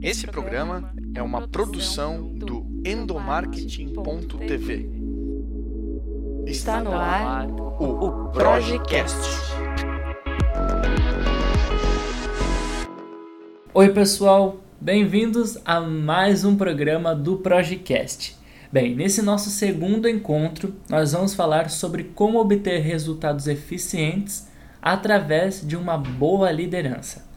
Esse programa é uma produção do endomarketing.tv. Está no ar o Projecast. Oi, pessoal, bem-vindos a mais um programa do Projecast. Bem, nesse nosso segundo encontro, nós vamos falar sobre como obter resultados eficientes através de uma boa liderança.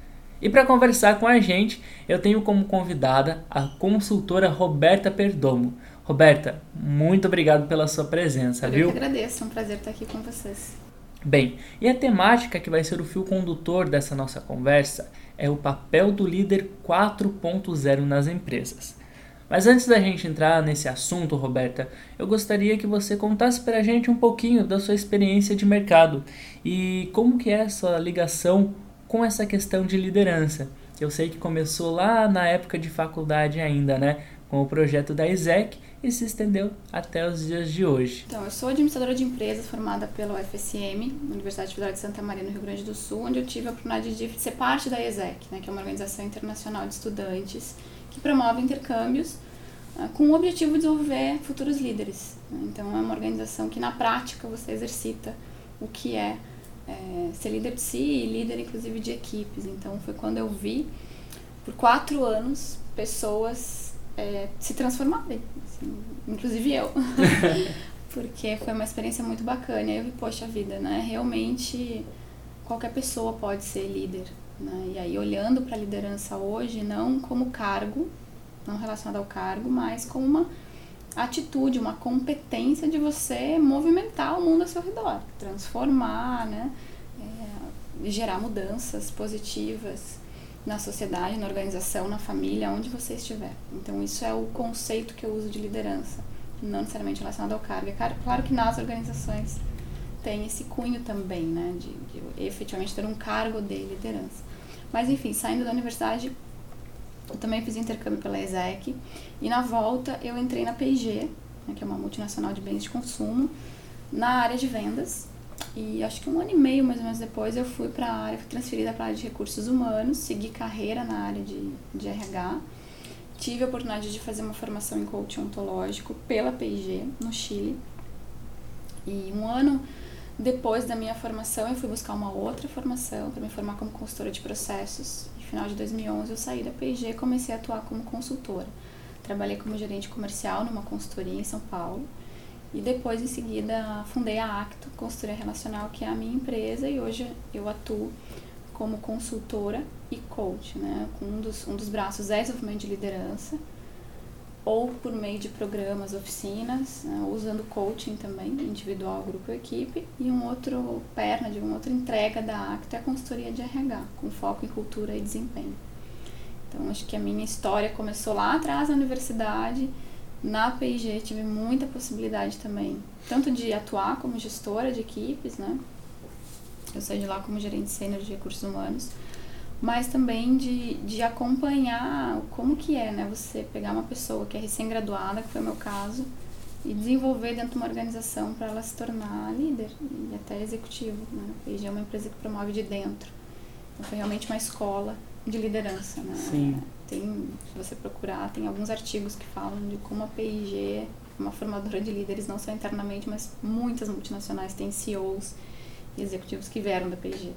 E para conversar com a gente, eu tenho como convidada a consultora Roberta Perdomo. Roberta, muito obrigado pela sua presença, Eu viu? que agradeço, é um prazer estar aqui com vocês. Bem, e a temática que vai ser o fio condutor dessa nossa conversa é o papel do líder 4.0 nas empresas. Mas antes da gente entrar nesse assunto, Roberta, eu gostaria que você contasse para a gente um pouquinho da sua experiência de mercado e como que é essa ligação com essa questão de liderança. Eu sei que começou lá na época de faculdade ainda, né, com o projeto da ISEC e se estendeu até os dias de hoje. Então, eu sou administradora de empresas formada pela UFSM, Universidade Federal de Santa Maria, no Rio Grande do Sul, onde eu tive a oportunidade de ser parte da ESEC, né, que é uma organização internacional de estudantes que promove intercâmbios uh, com o objetivo de desenvolver futuros líderes. Né? Então, é uma organização que, na prática, você exercita o que é, é ser líder de si e líder, inclusive, de equipes. Então, foi quando eu vi, por quatro anos, pessoas é, se transformarem, assim, inclusive eu. Porque foi uma experiência muito bacana. E eu vi, poxa vida, né? Realmente qualquer pessoa pode ser líder. Né? E aí, olhando para a liderança hoje, não como cargo, não relacionado ao cargo, mas como uma atitude, uma competência de você movimentar o mundo ao seu redor, transformar, né? É, gerar mudanças positivas na sociedade, na organização, na família, onde você estiver. Então, isso é o conceito que eu uso de liderança, não necessariamente relacionado ao cargo. É claro que nas organizações tem esse cunho também, né, de, de efetivamente ter um cargo de liderança. Mas, enfim, saindo da universidade, também fiz intercâmbio pela ESEC e na volta eu entrei na P&G, né, que é uma multinacional de bens de consumo, na área de vendas. E acho que um ano e meio, mais ou menos depois, eu fui para a área, fui transferida para a área de recursos humanos, segui carreira na área de, de RH. Tive a oportunidade de fazer uma formação em coaching ontológico pela P&G, no Chile. E um ano depois da minha formação, eu fui buscar uma outra formação para me formar como consultora de processos. Final de 2011, eu saí da P&G e comecei a atuar como consultora. Trabalhei como gerente comercial numa consultoria em São Paulo. E depois, em seguida, fundei a Acto, consultoria relacional, que é a minha empresa, e hoje eu atuo como consultora e coach, né? Um dos, um dos braços é desenvolvimento de liderança, ou por meio de programas, oficinas, né? usando coaching também, individual, grupo equipe, e um outro perna de uma outra entrega da Acto é a consultoria de RH, com foco em cultura e desempenho. Então, acho que a minha história começou lá atrás na universidade, na P&G tive muita possibilidade também, tanto de atuar como gestora de equipes, né? Eu saí de lá como gerente sênior de recursos humanos, mas também de, de acompanhar como que é, né? Você pegar uma pessoa que é recém-graduada, que foi o meu caso, e desenvolver dentro de uma organização para ela se tornar líder e até executivo. Né? A P&G é uma empresa que promove de dentro. Então foi realmente uma escola de liderança, né? Sim. Tem, se você procurar, tem alguns artigos que falam de como a P&G é uma formadora de líderes, não só internamente, mas muitas multinacionais têm CEOs e executivos que vieram da P&G.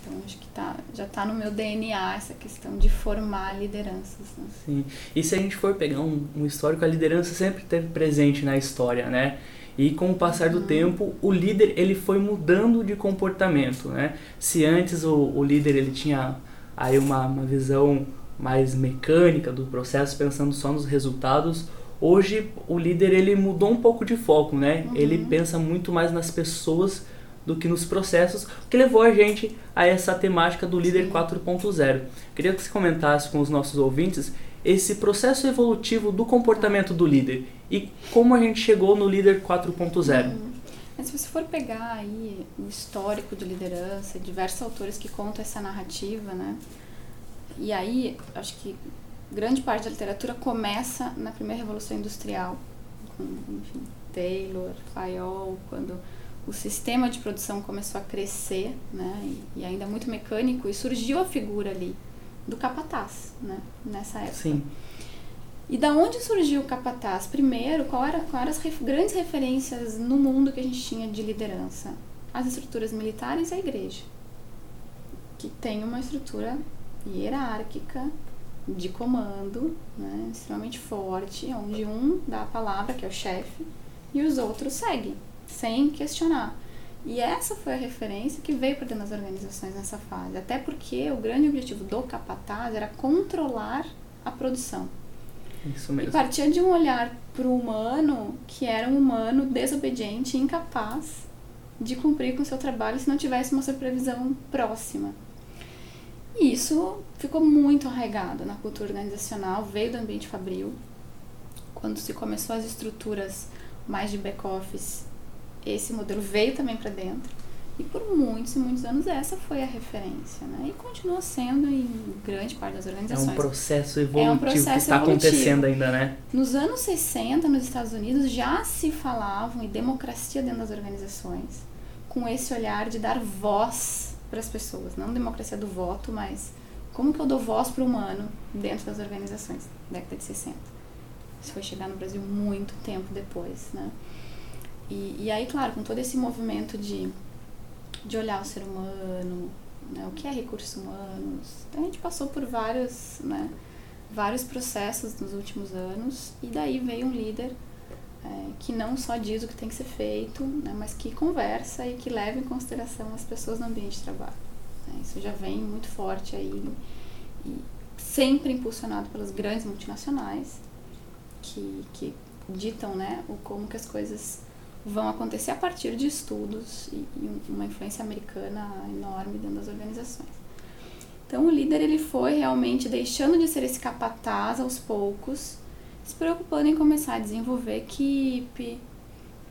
Então, acho que tá, já está no meu DNA essa questão de formar lideranças. Né? Sim. E se a gente for pegar um, um histórico, a liderança sempre esteve presente na história, né? E com o passar do tempo, o líder ele foi mudando de comportamento, né? Se antes o, o líder ele tinha aí uma, uma visão mais mecânica do processo, pensando só nos resultados, hoje o líder ele mudou um pouco de foco, né? Uhum. Ele pensa muito mais nas pessoas do que nos processos, o que levou a gente a essa temática do líder 4.0. Queria que você comentasse com os nossos ouvintes esse processo evolutivo do comportamento do líder e como a gente chegou no líder 4.0. Uhum. Mas se você for pegar aí o histórico de liderança, diversos autores que contam essa narrativa, né? E aí, acho que grande parte da literatura começa na primeira revolução industrial, com, enfim, Taylor, Fayol, quando o sistema de produção começou a crescer, né? E, e ainda muito mecânico, e surgiu a figura ali do capataz, né? Nessa época. Sim. E da onde surgiu o capataz? Primeiro, qual era, qual eram as ref, grandes referências no mundo que a gente tinha de liderança? As estruturas militares e a igreja, que tem uma estrutura hierárquica de comando, né, extremamente forte, onde um dá a palavra, que é o chefe, e os outros seguem, sem questionar. E essa foi a referência que veio para dentro das organizações nessa fase. Até porque o grande objetivo do capataz era controlar a produção. Isso mesmo. E partia de um olhar para o humano que era um humano desobediente e incapaz de cumprir com o seu trabalho se não tivesse uma supervisão próxima. E isso ficou muito arraigado na cultura organizacional, veio do ambiente fabril. Quando se começou as estruturas mais de back-office, esse modelo veio também para dentro. E por muitos e muitos anos essa foi a referência, né? E continua sendo em grande parte das organizações. É um processo evolutivo é um processo que está acontecendo ainda, né? Nos anos 60, nos Estados Unidos, já se falavam em democracia dentro das organizações, com esse olhar de dar voz para as pessoas, não democracia do voto, mas como que eu dou voz para o humano dentro das organizações, década de 60. Isso foi chegar no Brasil muito tempo depois, né? E, e aí, claro, com todo esse movimento de, de olhar o ser humano, né, o que é recursos humanos, então a gente passou por vários, né, vários processos nos últimos anos e daí veio um líder é, que não só diz o que tem que ser feito, né, mas que conversa e que leva em consideração as pessoas no ambiente de trabalho. Né, isso já vem muito forte aí e sempre impulsionado pelas grandes multinacionais que, que ditam né, o como que as coisas vão acontecer a partir de estudos e, e uma influência americana enorme dentro das organizações. Então o líder ele foi realmente deixando de ser esse capataz aos poucos, se preocupando em começar a desenvolver equipe,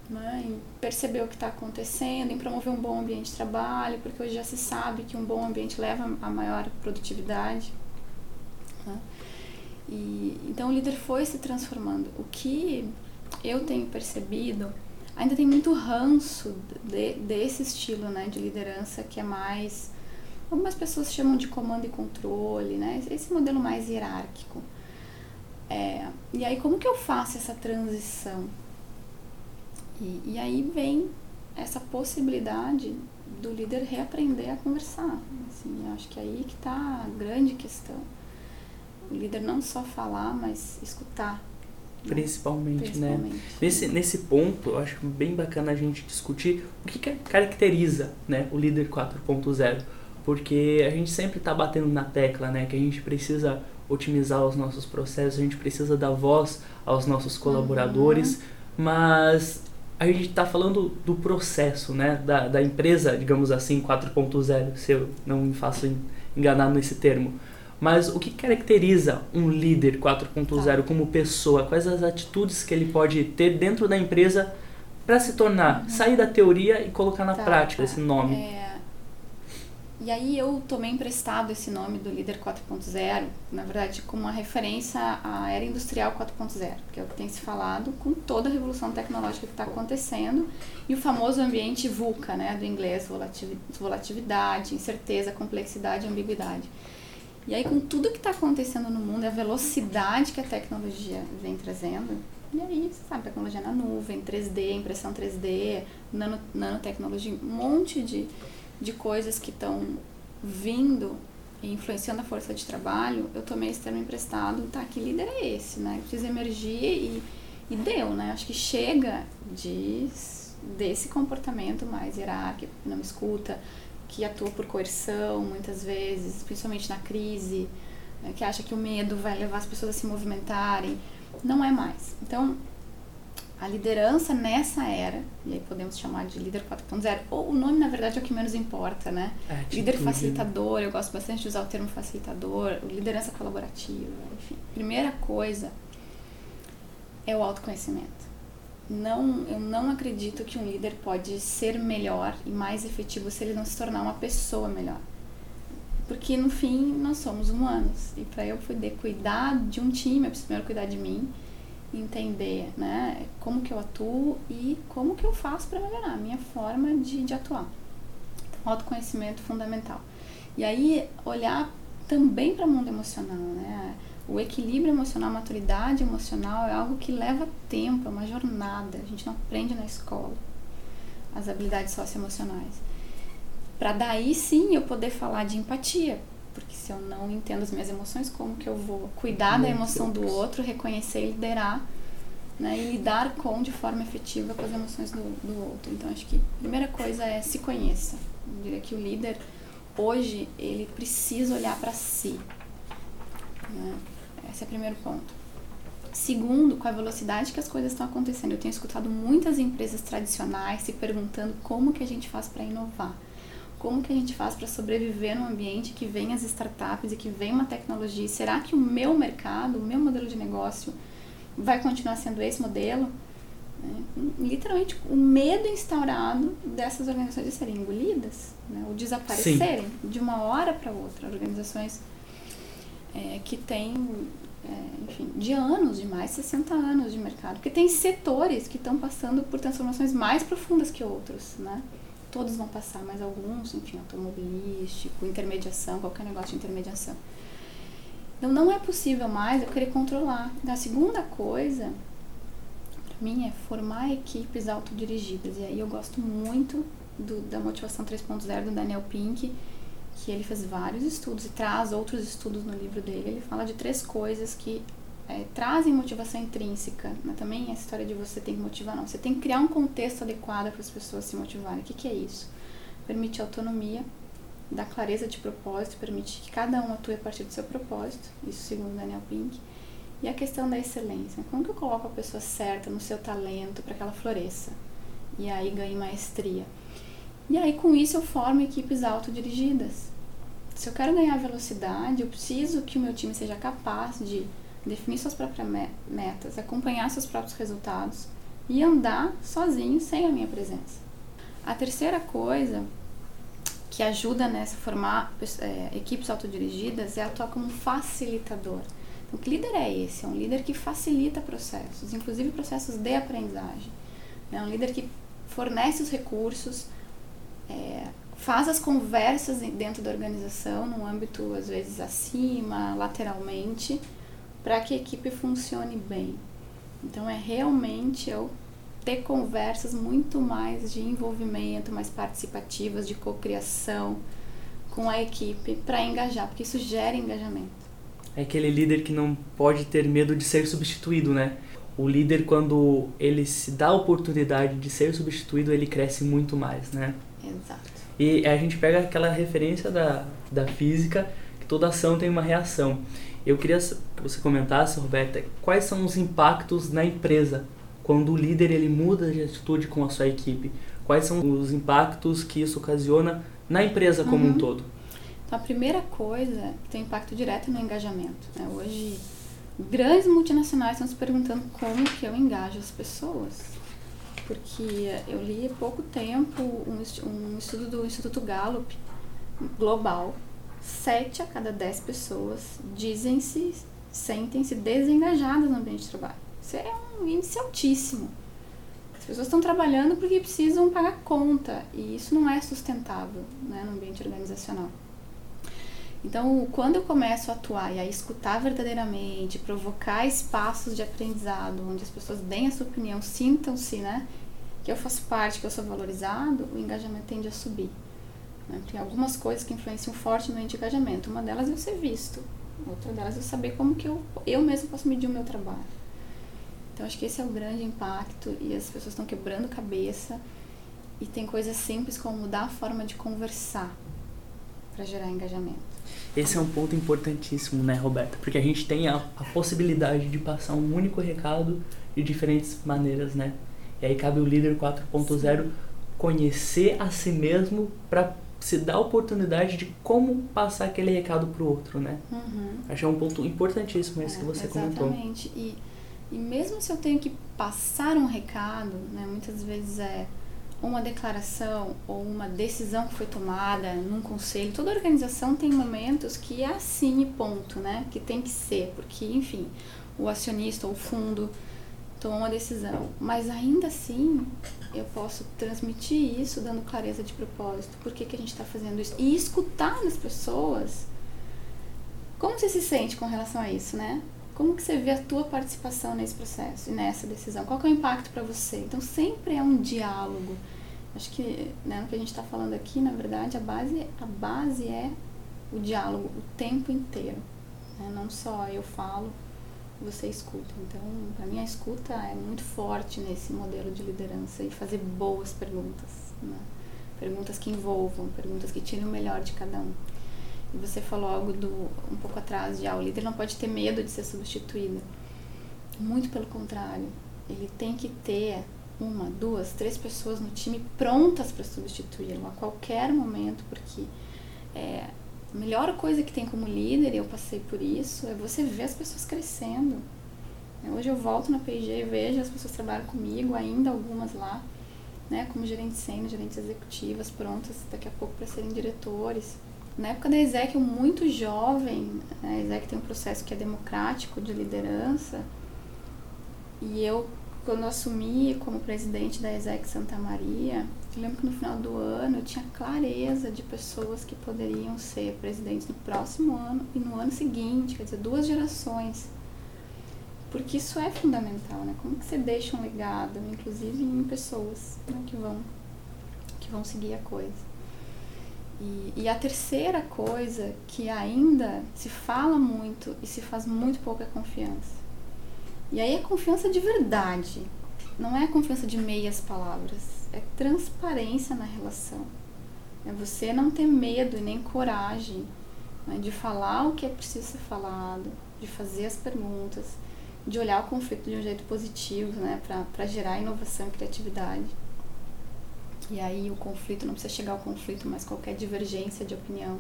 né, em perceber o que está acontecendo, em promover um bom ambiente de trabalho, porque hoje já se sabe que um bom ambiente leva a maior produtividade. Né? E, então o líder foi se transformando. O que eu tenho percebido ainda tem muito ranço de, desse estilo né, de liderança que é mais. Algumas pessoas chamam de comando e controle, né? Esse modelo mais hierárquico. É, e aí, como que eu faço essa transição? E, e aí vem essa possibilidade do líder reaprender a conversar. Assim, acho que é aí que está a grande questão. O líder não só falar, mas escutar Principalmente, né? Nesse, nesse ponto, eu acho bem bacana a gente discutir o que, que caracteriza né, o líder 4.0. Porque a gente sempre está batendo na tecla, né? Que a gente precisa otimizar os nossos processos, a gente precisa dar voz aos nossos colaboradores, uhum. mas a gente está falando do processo, né? Da, da empresa, digamos assim, 4.0, se eu não me faço enganar nesse termo. Mas o que caracteriza um líder 4.0 tá. como pessoa? Quais as atitudes que ele pode ter dentro da empresa para se tornar, uhum. sair da teoria e colocar na tá, prática esse nome? É... E aí eu tomei emprestado esse nome do líder 4.0, na verdade, como uma referência à era industrial 4.0, que é o que tem se falado com toda a revolução tecnológica que está acontecendo e o famoso ambiente VUCA, né, do inglês, volatilidade, incerteza, complexidade e ambiguidade. E aí, com tudo que está acontecendo no mundo, a velocidade que a tecnologia vem trazendo, e aí, você sabe, tecnologia na nuvem, 3D, impressão 3D, nano, nanotecnologia, um monte de, de coisas que estão vindo e influenciando a força de trabalho, eu tomei esse termo emprestado, tá, que líder é esse, né? Precisa emergir e, e deu, né? Acho que chega de, desse comportamento mais hierárquico, não escuta, que atua por coerção muitas vezes, principalmente na crise, né, que acha que o medo vai levar as pessoas a se movimentarem. Não é mais. Então, a liderança nessa era, e aí podemos chamar de líder 4.0, ou o nome na verdade é o que menos importa, né? É, líder facilitador, eu gosto bastante de usar o termo facilitador, liderança colaborativa, enfim. Primeira coisa é o autoconhecimento não, eu não acredito que um líder pode ser melhor e mais efetivo se ele não se tornar uma pessoa melhor. Porque no fim nós somos humanos e para eu poder cuidar de um time, eu preciso primeiro cuidar de mim, entender né, como que eu atuo e como que eu faço para melhorar a minha forma de, de atuar. Então, autoconhecimento fundamental. E aí olhar também para o mundo emocional, né? O equilíbrio emocional, a maturidade emocional é algo que leva tempo, é uma jornada. A gente não aprende na escola as habilidades socioemocionais. Para daí sim eu poder falar de empatia, porque se eu não entendo as minhas emoções, como que eu vou cuidar da emoção do outro, reconhecer e liderar, né, e lidar com de forma efetiva com as emoções do, do outro. Então acho que a primeira coisa é se conheça. Eu diria que o líder hoje ele precisa olhar para si. Né? Esse é o primeiro ponto. Segundo, com a velocidade que as coisas estão acontecendo, eu tenho escutado muitas empresas tradicionais se perguntando como que a gente faz para inovar. Como que a gente faz para sobreviver num ambiente que vem as startups e que vem uma tecnologia? Será que o meu mercado, o meu modelo de negócio vai continuar sendo esse modelo? É, literalmente, o medo instaurado dessas organizações de serem engolidas, né? ou desaparecerem Sim. de uma hora para outra. Organizações é, que têm é, enfim, de anos, de mais 60 anos de mercado. Porque tem setores que estão passando por transformações mais profundas que outros, né? Todos vão passar, mas alguns, enfim, automobilístico, intermediação, qualquer negócio de intermediação. Então não é possível mais eu querer controlar. A segunda coisa, para mim, é formar equipes autodirigidas. E aí eu gosto muito do, da motivação 3.0 do Daniel Pink, que ele fez vários estudos e traz outros estudos no livro dele. Ele fala de três coisas que é, trazem motivação intrínseca. Mas também a história de você tem que motivar, não. Você tem que criar um contexto adequado para as pessoas se motivarem. O que, que é isso? Permite autonomia, dá clareza de propósito, permite que cada um atue a partir do seu propósito. Isso segundo Daniel Pink. E a questão da excelência. Como que eu coloco a pessoa certa no seu talento para que ela floresça? E aí ganhe maestria. E aí com isso eu formo equipes autodirigidas. Se eu quero ganhar velocidade, eu preciso que o meu time seja capaz de definir suas próprias metas, acompanhar seus próprios resultados e andar sozinho sem a minha presença. A terceira coisa que ajuda nessa formar é, equipes autodirigidas é atuar como facilitador. Então, que líder é esse? É um líder que facilita processos, inclusive processos de aprendizagem. É um líder que fornece os recursos, é, faz as conversas dentro da organização, no âmbito às vezes acima, lateralmente, para que a equipe funcione bem. Então é realmente eu ter conversas muito mais de envolvimento, mais participativas, de cocriação com a equipe para engajar, porque isso gera engajamento. É aquele líder que não pode ter medo de ser substituído, né? O líder, quando ele se dá a oportunidade de ser substituído, ele cresce muito mais, né? Exato. E a gente pega aquela referência da, da física, que toda ação tem uma reação. Eu queria que você comentasse, Roberta, quais são os impactos na empresa quando o líder ele muda de atitude com a sua equipe? Quais são os impactos que isso ocasiona na empresa como uhum. um todo? Então, a primeira coisa tem impacto direto no engajamento. Né? Hoje, grandes multinacionais estão se perguntando como que eu engajo as pessoas porque eu li há pouco tempo um, um estudo do Instituto Gallup global. Sete a cada dez pessoas dizem-se, sentem-se desengajadas no ambiente de trabalho. Isso é um índice altíssimo. As pessoas estão trabalhando porque precisam pagar conta e isso não é sustentável né, no ambiente organizacional. Então, quando eu começo a atuar e a escutar verdadeiramente, provocar espaços de aprendizado onde as pessoas deem a sua opinião, sintam-se, né, que eu faço parte, que eu sou valorizado, o engajamento tende a subir. Né? Tem algumas coisas que influenciam fortemente o engajamento. Uma delas é eu ser visto, outra delas é eu saber como que eu, eu mesmo posso medir o meu trabalho. Então, acho que esse é o grande impacto e as pessoas estão quebrando cabeça e tem coisas simples como mudar a forma de conversar para gerar engajamento. Esse é um ponto importantíssimo, né, Roberta? Porque a gente tem a, a possibilidade de passar um único recado de diferentes maneiras, né? E aí cabe o líder 4.0 conhecer a si mesmo para se dar a oportunidade de como passar aquele recado para o outro, né? Uhum. Acho que é um ponto importantíssimo esse é, que você exatamente. comentou. Exatamente. E, e mesmo se eu tenho que passar um recado, né, muitas vezes é uma declaração ou uma decisão que foi tomada num conselho, toda organização tem momentos que é assim e ponto, né? Que tem que ser, porque, enfim, o acionista ou o fundo tomou uma decisão. Mas ainda assim, eu posso transmitir isso dando clareza de propósito. Por que, que a gente está fazendo isso? E escutar as pessoas Como você se sente com relação a isso, né? Como que você vê a tua participação nesse processo e nessa decisão? Qual é o impacto para você? Então sempre é um diálogo. Acho que né, no que a gente está falando aqui, na verdade, a base, a base é o diálogo o tempo inteiro. Né? Não só eu falo, você escuta. Então, para mim, a escuta é muito forte nesse modelo de liderança e fazer boas perguntas. Né? Perguntas que envolvam, perguntas que tirem o melhor de cada um. E você falou algo do um pouco atrás de ah, o líder não pode ter medo de ser substituído. Muito pelo contrário, ele tem que ter uma, duas, três pessoas no time prontas para substituí-lo a qualquer momento, porque é, a melhor coisa que tem como líder, e eu passei por isso, é você ver as pessoas crescendo. Hoje eu volto na P&G e vejo as pessoas trabalham comigo, ainda algumas lá, né, como gerentes sênior, gerentes executivas, prontas daqui a pouco para serem diretores. Na época da Exec, muito jovem, a Exec tem um processo que é democrático de liderança, e eu, quando assumi como presidente da Exec Santa Maria, eu lembro que no final do ano eu tinha clareza de pessoas que poderiam ser presidentes no próximo ano e no ano seguinte, quer dizer, duas gerações. Porque isso é fundamental, né? Como que você deixa um legado, inclusive em pessoas né, que, vão, que vão seguir a coisa. E, e, a terceira coisa que ainda se fala muito e se faz muito pouco é confiança. E aí é confiança de verdade, não é confiança de meias palavras, é transparência na relação. É você não ter medo e nem coragem né, de falar o que é preciso ser falado, de fazer as perguntas, de olhar o conflito de um jeito positivo, né, para gerar inovação e criatividade. E aí o conflito, não precisa chegar ao conflito, mas qualquer divergência de opinião.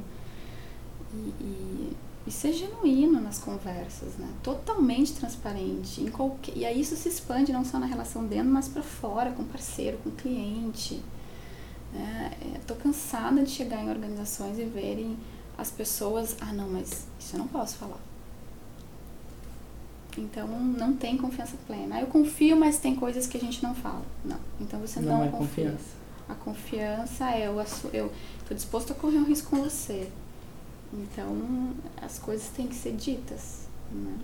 E, e ser genuíno nas conversas, né? Totalmente transparente. Em qualquer, e aí isso se expande não só na relação dentro, mas para fora, com parceiro, com cliente. Né? É, tô cansada de chegar em organizações e verem as pessoas, ah não, mas isso eu não posso falar. Então não tem confiança plena. Ah, eu confio, mas tem coisas que a gente não fala. Não. Então você não, não é confia. Confiança. A confiança é eu tô disposto a correr um risco com você. Então as coisas têm que ser ditas né?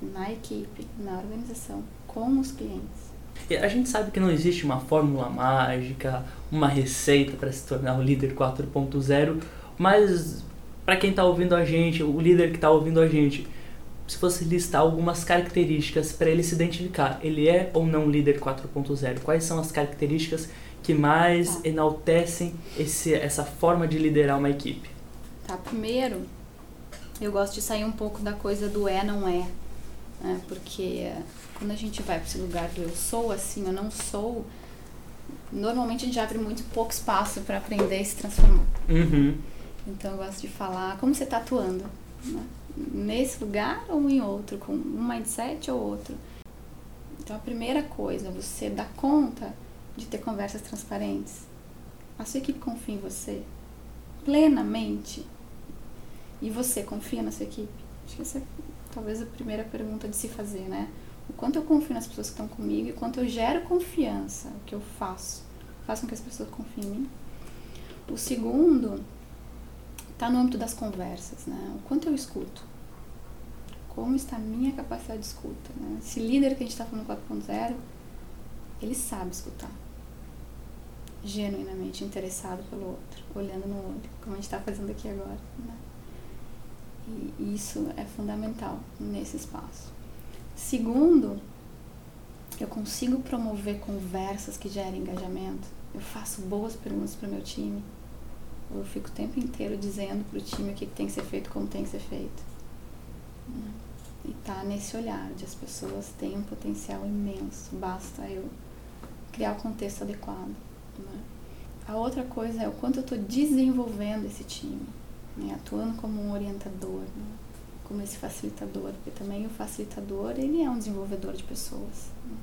na equipe, na organização, com os clientes. A gente sabe que não existe uma fórmula mágica, uma receita para se tornar o líder 4.0, mas para quem está ouvindo a gente, o líder que está ouvindo a gente, se você listar algumas características para ele se identificar, ele é ou não líder 4.0? Quais são as características que mais tá. enaltecem esse, essa forma de liderar uma equipe? Tá, primeiro, eu gosto de sair um pouco da coisa do é, não é. Né? Porque quando a gente vai para esse lugar do eu sou assim, eu não sou, normalmente a gente abre muito pouco espaço para aprender e se transformar. Uhum. Então eu gosto de falar como você está atuando. Né? Nesse lugar ou em outro, com um mindset ou outro. Então a primeira coisa, você dá conta de ter conversas transparentes? A sua equipe confia em você plenamente? E você confia na sua equipe? Acho que essa é talvez a primeira pergunta de se fazer, né? O quanto eu confio nas pessoas que estão comigo e quanto eu gero confiança, o que eu faço, faço com que as pessoas confiem em mim. O segundo está no âmbito das conversas, né? O quanto eu escuto. Como está a minha capacidade de escuta, né? Esse líder que a gente está falando 4.0, ele sabe escutar genuinamente interessado pelo outro, olhando no olho, como a gente está fazendo aqui agora. Né? E isso é fundamental nesse espaço. Segundo, eu consigo promover conversas que gerem engajamento. Eu faço boas perguntas para o meu time. Eu fico o tempo inteiro dizendo para o time o que tem que ser feito, como tem que ser feito. Né? E tá nesse olhar de as pessoas têm um potencial imenso. Basta eu criar o contexto adequado. Né? A outra coisa é o quanto eu estou desenvolvendo esse time, né? atuando como um orientador, né? como esse facilitador, porque também o facilitador ele é um desenvolvedor de pessoas. Né?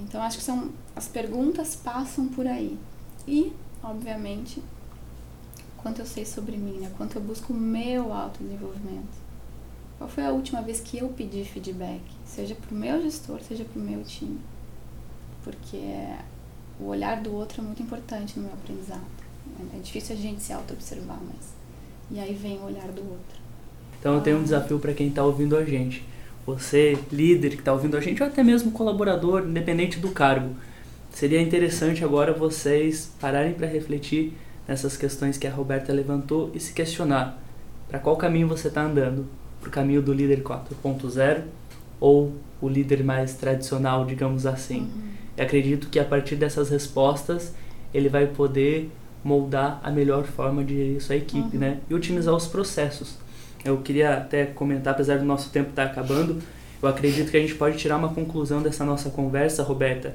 Então acho que são as perguntas passam por aí e, obviamente, quanto eu sei sobre mim, né? quanto eu busco o meu autodesenvolvimento. Qual foi a última vez que eu pedi feedback, seja para o meu gestor, seja para o meu time? Porque o olhar do outro é muito importante no meu aprendizado. É difícil a gente se auto-observar, mas. E aí vem o olhar do outro. Então eu tenho um desafio para quem está ouvindo a gente. Você, líder que está ouvindo a gente, ou até mesmo colaborador, independente do cargo. Seria interessante agora vocês pararem para refletir nessas questões que a Roberta levantou e se questionar para qual caminho você está andando. Para o caminho do líder 4.0 ou o líder mais tradicional, digamos assim. Uhum. E acredito que a partir dessas respostas ele vai poder moldar a melhor forma de sua equipe, uhum. né? E otimizar os processos. Eu queria até comentar, apesar do nosso tempo estar tá acabando, eu acredito que a gente pode tirar uma conclusão dessa nossa conversa, Roberta,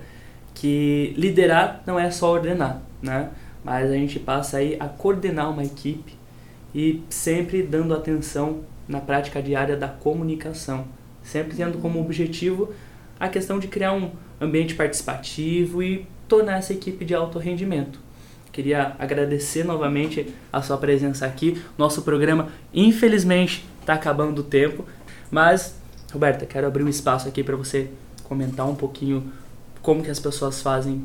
que liderar não é só ordenar, né? Mas a gente passa aí a coordenar uma equipe e sempre dando atenção na prática diária da comunicação, sempre tendo como objetivo a questão de criar um ambiente participativo e tornar essa equipe de alto rendimento. Queria agradecer novamente a sua presença aqui. Nosso programa, infelizmente, está acabando o tempo, mas, Roberta, quero abrir um espaço aqui para você comentar um pouquinho como que as pessoas fazem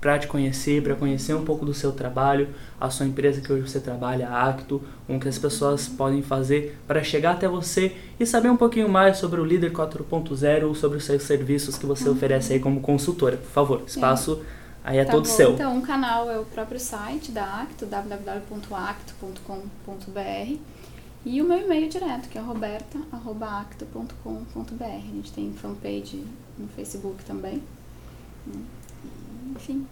para te conhecer, para conhecer um pouco do seu trabalho, a sua empresa que hoje você trabalha, a Acto, o que as pessoas podem fazer para chegar até você e saber um pouquinho mais sobre o Líder 4.0 ou sobre os seus serviços que você uhum. oferece aí como consultora. Por favor, espaço Sim. aí é tá todo bom. seu. Então, um canal é o próprio site da Acto, www.acto.com.br e o meu e-mail direto, que é roberta.acto.com.br. A gente tem fanpage no Facebook também. Enfim,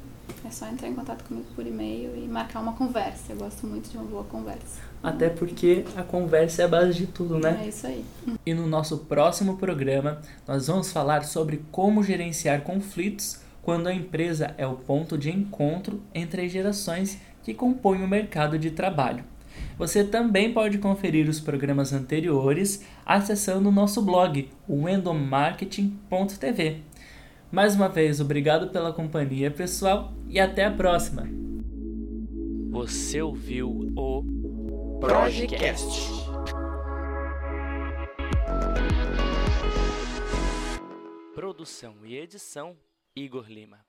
é só entrar em contato comigo por e-mail e marcar uma conversa. Eu gosto muito de uma boa conversa. Até porque a conversa é a base de tudo, né? É isso aí. E no nosso próximo programa, nós vamos falar sobre como gerenciar conflitos quando a empresa é o ponto de encontro entre as gerações que compõem o mercado de trabalho. Você também pode conferir os programas anteriores acessando o nosso blog, o endomarketing.tv. Mais uma vez, obrigado pela companhia, pessoal, e até a próxima. Você ouviu o Projecast. Produção e edição Igor Lima.